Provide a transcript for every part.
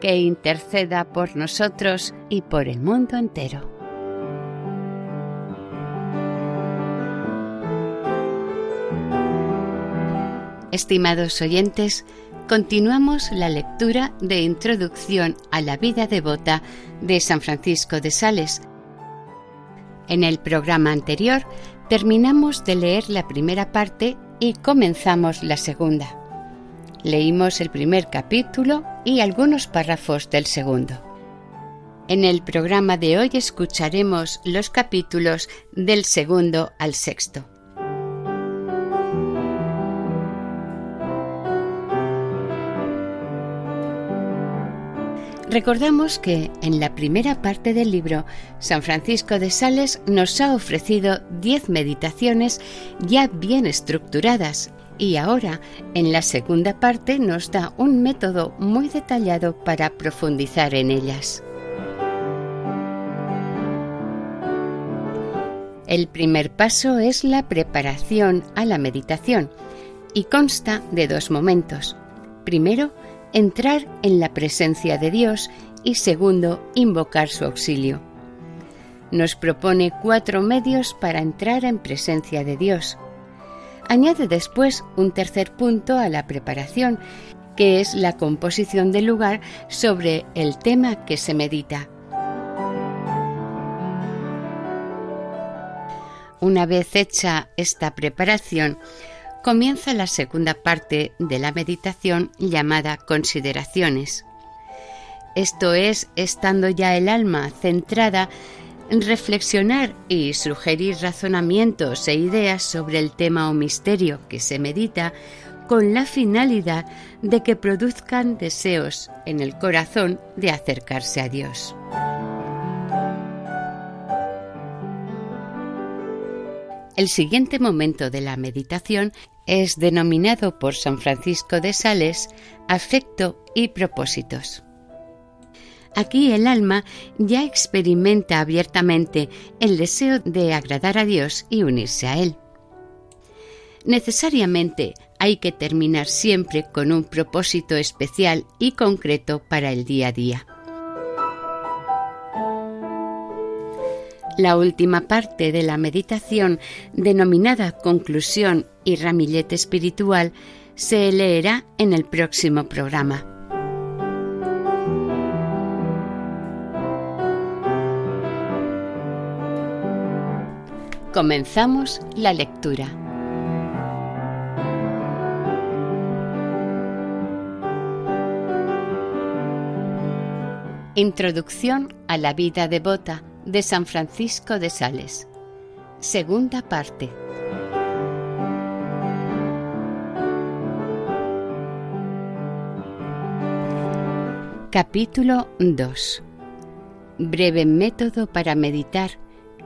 que interceda por nosotros y por el mundo entero. Estimados oyentes, continuamos la lectura de Introducción a la vida devota de San Francisco de Sales. En el programa anterior terminamos de leer la primera parte y comenzamos la segunda. Leímos el primer capítulo y algunos párrafos del segundo. En el programa de hoy escucharemos los capítulos del segundo al sexto. Recordamos que en la primera parte del libro San Francisco de Sales nos ha ofrecido diez meditaciones ya bien estructuradas y ahora, en la segunda parte, nos da un método muy detallado para profundizar en ellas. El primer paso es la preparación a la meditación y consta de dos momentos. Primero, entrar en la presencia de Dios y segundo, invocar su auxilio. Nos propone cuatro medios para entrar en presencia de Dios Añade después un tercer punto a la preparación, que es la composición del lugar sobre el tema que se medita. Una vez hecha esta preparación, comienza la segunda parte de la meditación llamada consideraciones. Esto es, estando ya el alma centrada reflexionar y sugerir razonamientos e ideas sobre el tema o misterio que se medita con la finalidad de que produzcan deseos en el corazón de acercarse a Dios. El siguiente momento de la meditación es denominado por San Francisco de Sales afecto y propósitos. Aquí el alma ya experimenta abiertamente el deseo de agradar a Dios y unirse a Él. Necesariamente hay que terminar siempre con un propósito especial y concreto para el día a día. La última parte de la meditación, denominada conclusión y ramillete espiritual, se leerá en el próximo programa. Comenzamos la lectura. Introducción a la vida devota de San Francisco de Sales. Segunda parte. Capítulo 2. Breve método para meditar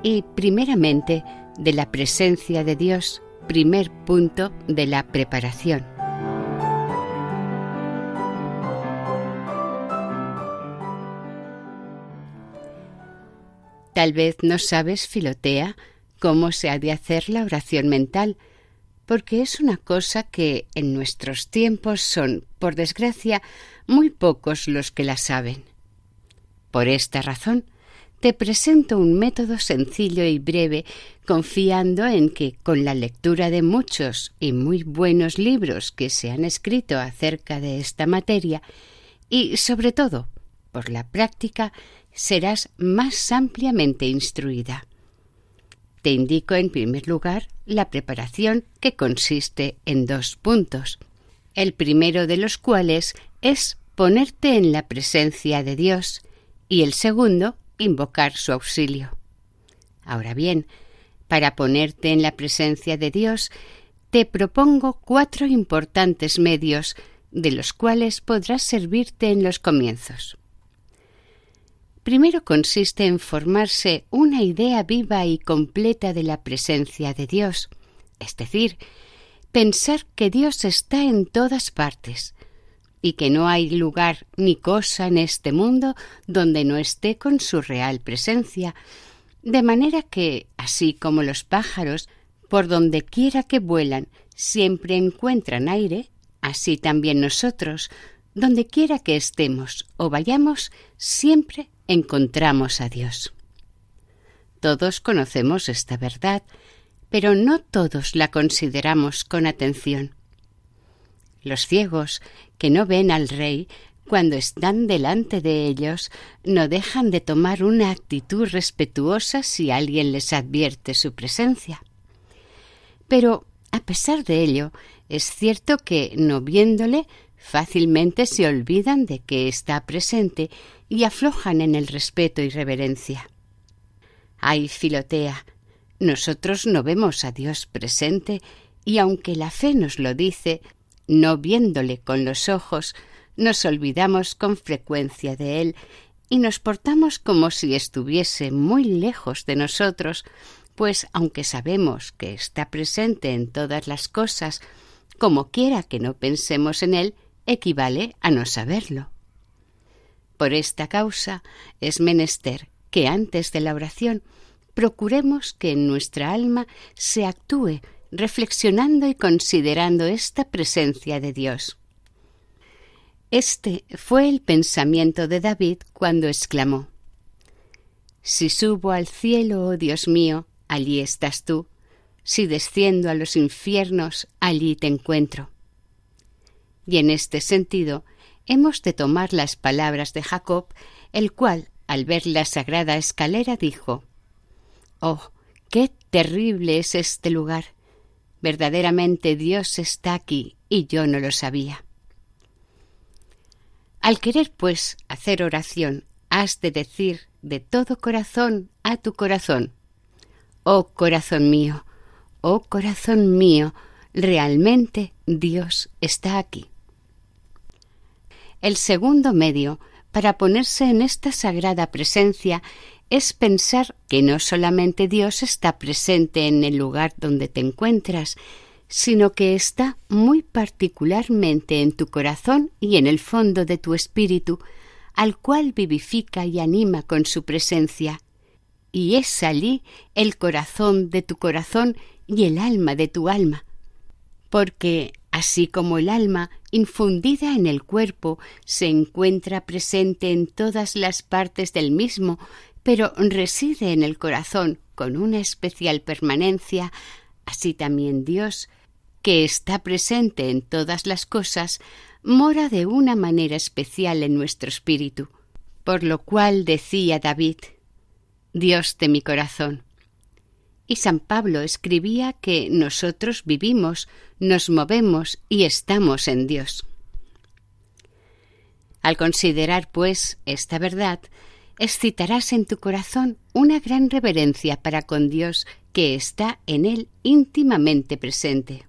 y primeramente de la presencia de Dios, primer punto de la preparación. Tal vez no sabes, Filotea, cómo se ha de hacer la oración mental, porque es una cosa que en nuestros tiempos son, por desgracia, muy pocos los que la saben. Por esta razón, te presento un método sencillo y breve, confiando en que con la lectura de muchos y muy buenos libros que se han escrito acerca de esta materia, y sobre todo por la práctica, serás más ampliamente instruida. Te indico en primer lugar la preparación que consiste en dos puntos, el primero de los cuales es ponerte en la presencia de Dios y el segundo invocar su auxilio. Ahora bien, para ponerte en la presencia de Dios, te propongo cuatro importantes medios de los cuales podrás servirte en los comienzos. Primero consiste en formarse una idea viva y completa de la presencia de Dios, es decir, pensar que Dios está en todas partes, y que no hay lugar ni cosa en este mundo donde no esté con su real presencia, de manera que, así como los pájaros, por donde quiera que vuelan, siempre encuentran aire, así también nosotros, donde quiera que estemos o vayamos, siempre encontramos a Dios. Todos conocemos esta verdad, pero no todos la consideramos con atención. Los ciegos, que no ven al rey, cuando están delante de ellos, no dejan de tomar una actitud respetuosa si alguien les advierte su presencia. Pero, a pesar de ello, es cierto que, no viéndole, fácilmente se olvidan de que está presente y aflojan en el respeto y reverencia. Ay, Filotea, nosotros no vemos a Dios presente y aunque la fe nos lo dice, no viéndole con los ojos, nos olvidamos con frecuencia de él y nos portamos como si estuviese muy lejos de nosotros, pues aunque sabemos que está presente en todas las cosas, como quiera que no pensemos en él, equivale a no saberlo. Por esta causa es menester que antes de la oración procuremos que en nuestra alma se actúe reflexionando y considerando esta presencia de Dios. Este fue el pensamiento de David cuando exclamó Si subo al cielo, oh Dios mío, allí estás tú, si desciendo a los infiernos, allí te encuentro. Y en este sentido hemos de tomar las palabras de Jacob, el cual, al ver la sagrada escalera, dijo Oh, qué terrible es este lugar. Verdaderamente Dios está aquí y yo no lo sabía. Al querer, pues, hacer oración, has de decir de todo corazón a tu corazón, Oh corazón mío, oh corazón mío, realmente Dios está aquí. El segundo medio para ponerse en esta sagrada presencia es pensar que no solamente Dios está presente en el lugar donde te encuentras, sino que está muy particularmente en tu corazón y en el fondo de tu espíritu, al cual vivifica y anima con su presencia. Y es allí el corazón de tu corazón y el alma de tu alma, porque así como el alma, infundida en el cuerpo, se encuentra presente en todas las partes del mismo, pero reside en el corazón con una especial permanencia, así también Dios, que está presente en todas las cosas, mora de una manera especial en nuestro espíritu, por lo cual decía David, Dios de mi corazón, y San Pablo escribía que nosotros vivimos, nos movemos y estamos en Dios. Al considerar, pues, esta verdad, excitarás en tu corazón una gran reverencia para con Dios que está en él íntimamente presente.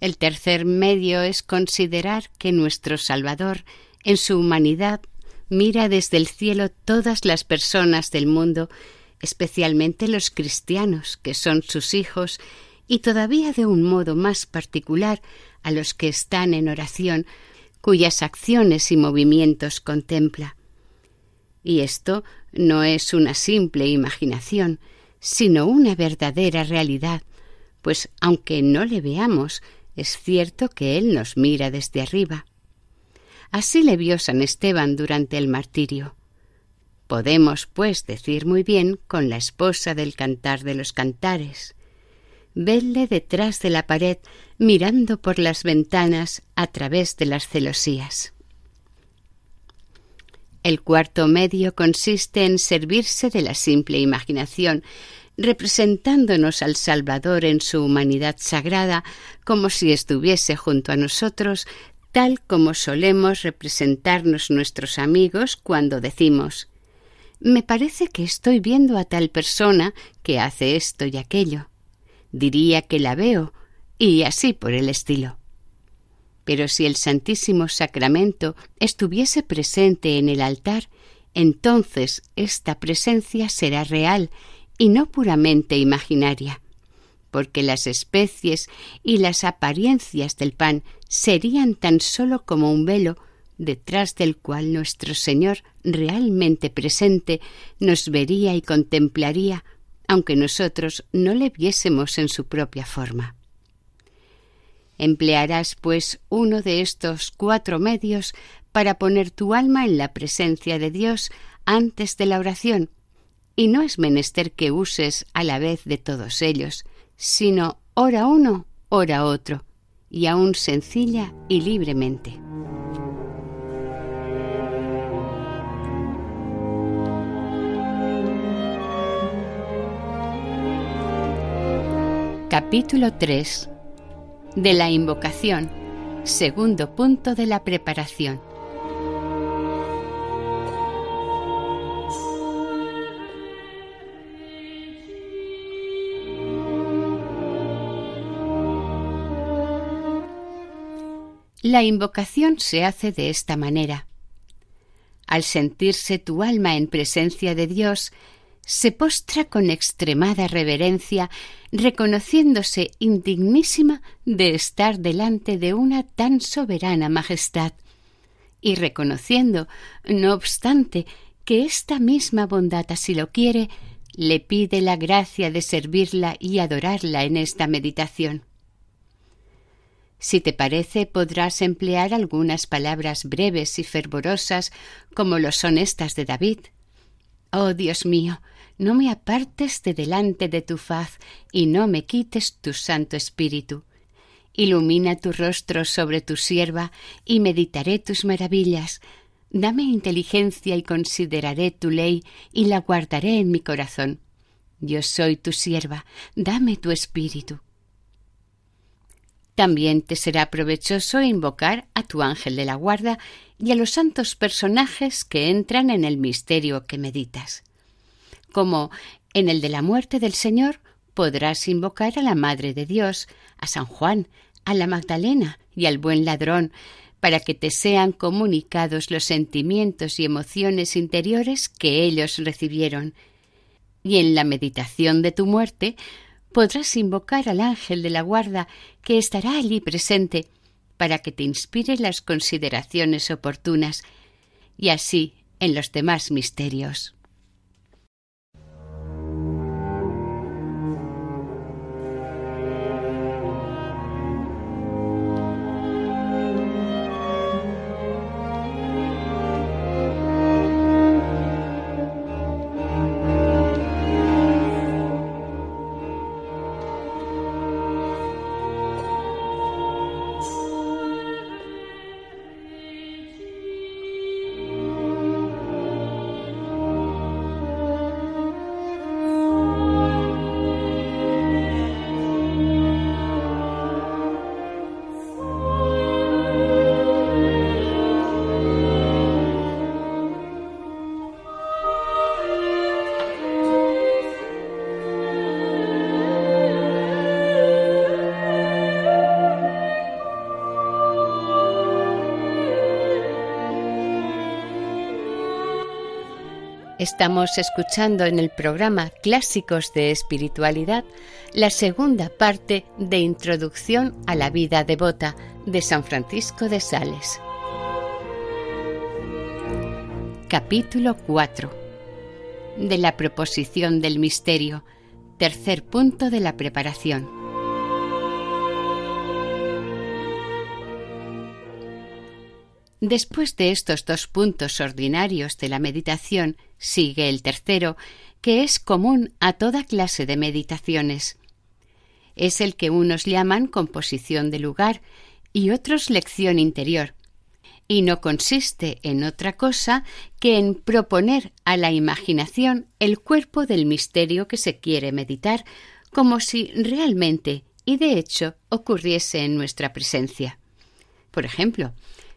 El tercer medio es considerar que nuestro Salvador, en su humanidad, mira desde el cielo todas las personas del mundo especialmente los cristianos, que son sus hijos, y todavía de un modo más particular a los que están en oración, cuyas acciones y movimientos contempla. Y esto no es una simple imaginación, sino una verdadera realidad, pues aunque no le veamos, es cierto que Él nos mira desde arriba. Así le vio San Esteban durante el martirio. Podemos, pues, decir muy bien con la esposa del cantar de los cantares. Vedle detrás de la pared, mirando por las ventanas a través de las celosías. El cuarto medio consiste en servirse de la simple imaginación, representándonos al Salvador en su humanidad sagrada, como si estuviese junto a nosotros, tal como solemos representarnos nuestros amigos cuando decimos Me parece que estoy viendo a tal persona que hace esto y aquello. Diría que la veo, y así por el estilo. Pero si el Santísimo Sacramento estuviese presente en el altar, entonces esta presencia será real y no puramente imaginaria, porque las especies y las apariencias del pan serían tan solo como un velo detrás del cual nuestro Señor realmente presente nos vería y contemplaría, aunque nosotros no le viésemos en su propia forma. Emplearás, pues, uno de estos cuatro medios para poner tu alma en la presencia de Dios antes de la oración, y no es menester que uses a la vez de todos ellos, sino ora uno, ora otro, y aún sencilla y libremente. Capítulo 3 de la invocación, segundo punto de la preparación. La invocación se hace de esta manera. Al sentirse tu alma en presencia de Dios, se postra con extremada reverencia, reconociéndose indignísima de estar delante de una tan soberana majestad, y reconociendo, no obstante, que esta misma bondad así lo quiere, le pide la gracia de servirla y adorarla en esta meditación. Si te parece, podrás emplear algunas palabras breves y fervorosas, como lo son estas de David. Oh Dios mío, no me apartes de delante de tu faz y no me quites tu Santo Espíritu. Ilumina tu rostro sobre tu sierva y meditaré tus maravillas. Dame inteligencia y consideraré tu ley y la guardaré en mi corazón. Yo soy tu sierva, dame tu espíritu. También te será provechoso invocar a tu ángel de la guarda y a los santos personajes que entran en el misterio que meditas como en el de la muerte del Señor podrás invocar a la Madre de Dios, a San Juan, a la Magdalena y al buen ladrón, para que te sean comunicados los sentimientos y emociones interiores que ellos recibieron. Y en la meditación de tu muerte podrás invocar al ángel de la guarda que estará allí presente, para que te inspire las consideraciones oportunas, y así en los demás misterios. Estamos escuchando en el programa Clásicos de Espiritualidad la segunda parte de Introducción a la vida devota de San Francisco de Sales. Capítulo 4 de la proposición del misterio, tercer punto de la preparación. Después de estos dos puntos ordinarios de la meditación, Sigue el tercero, que es común a toda clase de meditaciones. Es el que unos llaman composición de lugar y otros lección interior, y no consiste en otra cosa que en proponer a la imaginación el cuerpo del misterio que se quiere meditar, como si realmente y de hecho ocurriese en nuestra presencia. Por ejemplo,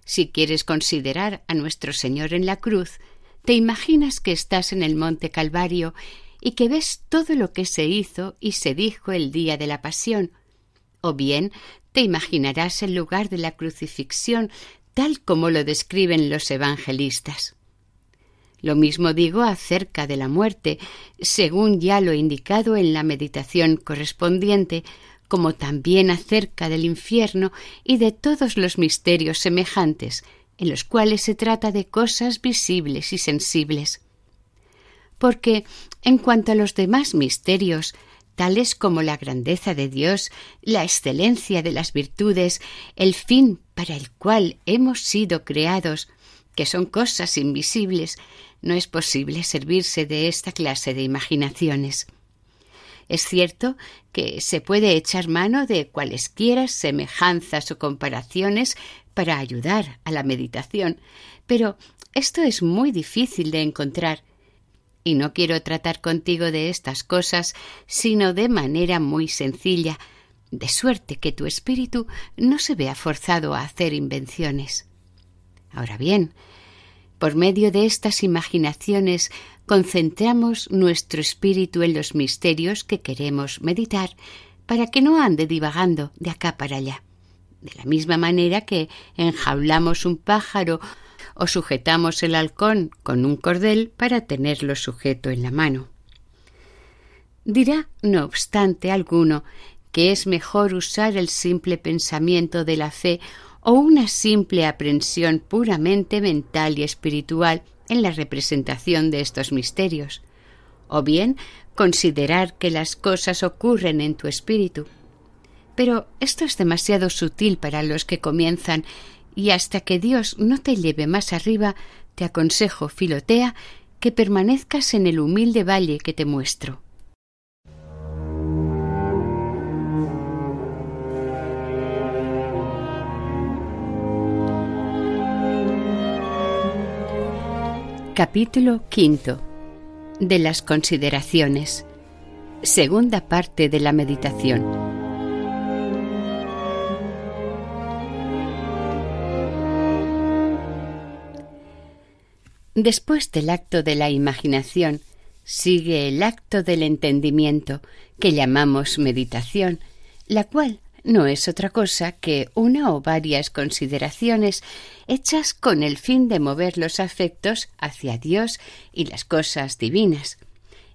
si quieres considerar a nuestro Señor en la cruz, te imaginas que estás en el monte Calvario y que ves todo lo que se hizo y se dijo el día de la pasión, o bien te imaginarás el lugar de la crucifixión tal como lo describen los evangelistas. Lo mismo digo acerca de la muerte, según ya lo indicado en la meditación correspondiente, como también acerca del infierno y de todos los misterios semejantes, en los cuales se trata de cosas visibles y sensibles. Porque, en cuanto a los demás misterios, tales como la grandeza de Dios, la excelencia de las virtudes, el fin para el cual hemos sido creados, que son cosas invisibles, no es posible servirse de esta clase de imaginaciones. Es cierto que se puede echar mano de cualesquiera semejanzas o comparaciones para ayudar a la meditación, pero esto es muy difícil de encontrar, y no quiero tratar contigo de estas cosas, sino de manera muy sencilla, de suerte que tu espíritu no se vea forzado a hacer invenciones. Ahora bien, por medio de estas imaginaciones concentramos nuestro espíritu en los misterios que queremos meditar para que no ande divagando de acá para allá. De la misma manera que enjaulamos un pájaro o sujetamos el halcón con un cordel para tenerlo sujeto en la mano. Dirá, no obstante alguno, que es mejor usar el simple pensamiento de la fe o una simple aprensión puramente mental y espiritual en la representación de estos misterios, o bien considerar que las cosas ocurren en tu espíritu. Pero esto es demasiado sutil para los que comienzan y hasta que Dios no te lleve más arriba, te aconsejo, Filotea, que permanezcas en el humilde valle que te muestro. Capítulo quinto de las consideraciones. Segunda parte de la meditación. Después del acto de la imaginación sigue el acto del entendimiento, que llamamos meditación, la cual no es otra cosa que una o varias consideraciones hechas con el fin de mover los afectos hacia Dios y las cosas divinas.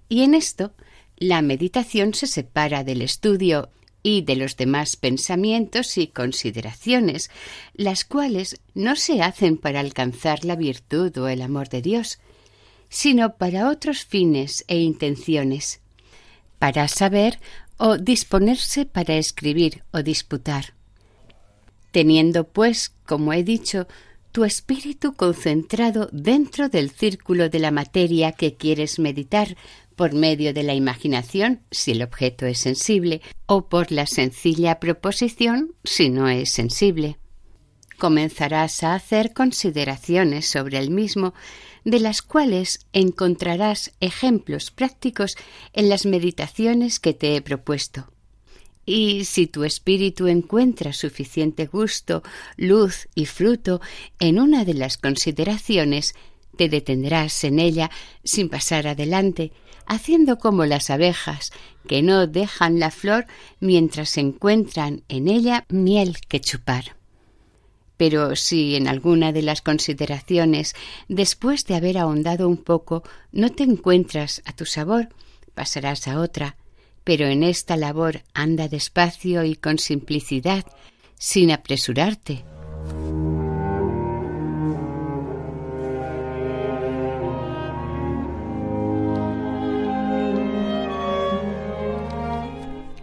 Y en esto la meditación se separa del estudio y de los demás pensamientos y consideraciones, las cuales no se hacen para alcanzar la virtud o el amor de Dios, sino para otros fines e intenciones, para saber o disponerse para escribir o disputar. Teniendo, pues, como he dicho, tu espíritu concentrado dentro del círculo de la materia que quieres meditar por medio de la imaginación si el objeto es sensible o por la sencilla proposición si no es sensible. Comenzarás a hacer consideraciones sobre el mismo, de las cuales encontrarás ejemplos prácticos en las meditaciones que te he propuesto. Y si tu espíritu encuentra suficiente gusto, luz y fruto en una de las consideraciones, te detendrás en ella sin pasar adelante, haciendo como las abejas, que no dejan la flor mientras encuentran en ella miel que chupar. Pero si en alguna de las consideraciones, después de haber ahondado un poco, no te encuentras a tu sabor, pasarás a otra, pero en esta labor anda despacio y con simplicidad, sin apresurarte,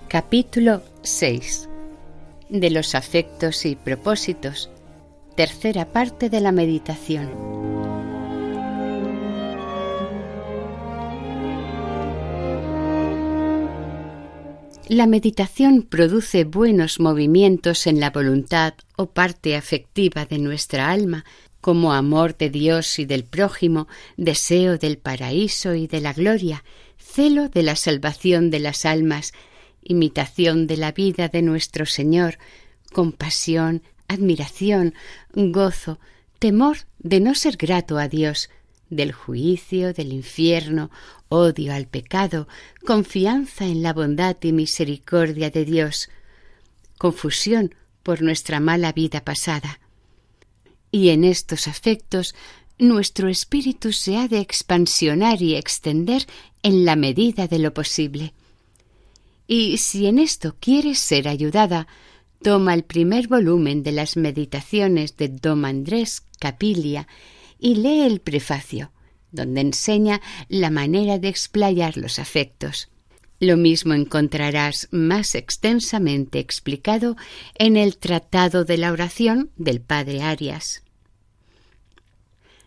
Capítulo 6 de los afectos y propósitos, tercera parte de la meditación. La meditación produce buenos movimientos en la voluntad o parte afectiva de nuestra alma, como amor de Dios y del prójimo, deseo del paraíso y de la gloria, celo de la salvación de las almas, imitación de la vida de nuestro Señor, compasión, admiración, gozo, temor de no ser grato a Dios, del juicio, del infierno, odio al pecado, confianza en la bondad y misericordia de Dios, confusión por nuestra mala vida pasada. Y en estos afectos nuestro espíritu se ha de expansionar y extender en la medida de lo posible. Y si en esto quieres ser ayudada, toma el primer volumen de las meditaciones de Dom Andrés Capilia y lee el prefacio, donde enseña la manera de explayar los afectos. Lo mismo encontrarás más extensamente explicado en el Tratado de la Oración del Padre Arias.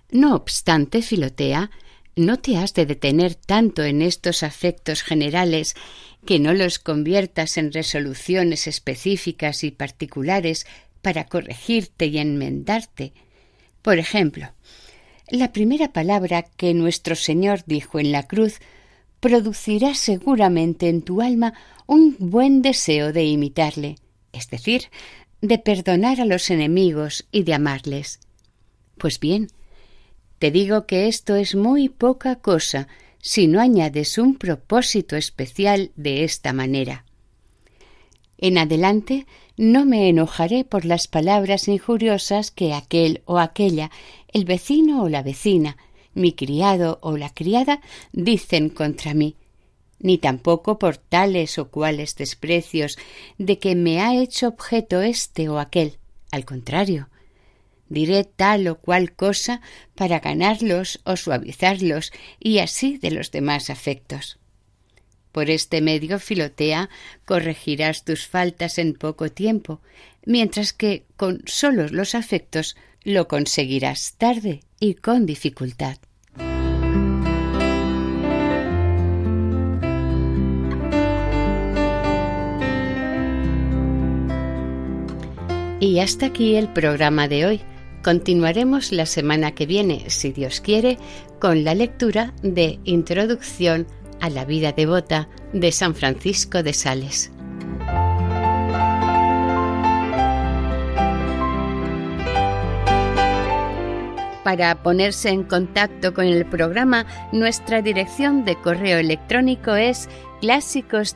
No obstante, Filotea, no te has de detener tanto en estos afectos generales que no los conviertas en resoluciones específicas y particulares para corregirte y enmendarte. Por ejemplo, la primera palabra que nuestro Señor dijo en la cruz producirá seguramente en tu alma un buen deseo de imitarle, es decir, de perdonar a los enemigos y de amarles. Pues bien, te digo que esto es muy poca cosa si no añades un propósito especial de esta manera. En adelante no me enojaré por las palabras injuriosas que aquel o aquella, el vecino o la vecina, mi criado o la criada dicen contra mí, ni tampoco por tales o cuales desprecios de que me ha hecho objeto este o aquel. Al contrario, diré tal o cual cosa para ganarlos o suavizarlos y así de los demás afectos. Por este medio, Filotea, corregirás tus faltas en poco tiempo, mientras que con solos los afectos lo conseguirás tarde y con dificultad. Y hasta aquí el programa de hoy. Continuaremos la semana que viene, si Dios quiere, con la lectura de Introducción a la vida devota de San Francisco de Sales. Para ponerse en contacto con el programa, nuestra dirección de correo electrónico es clásicos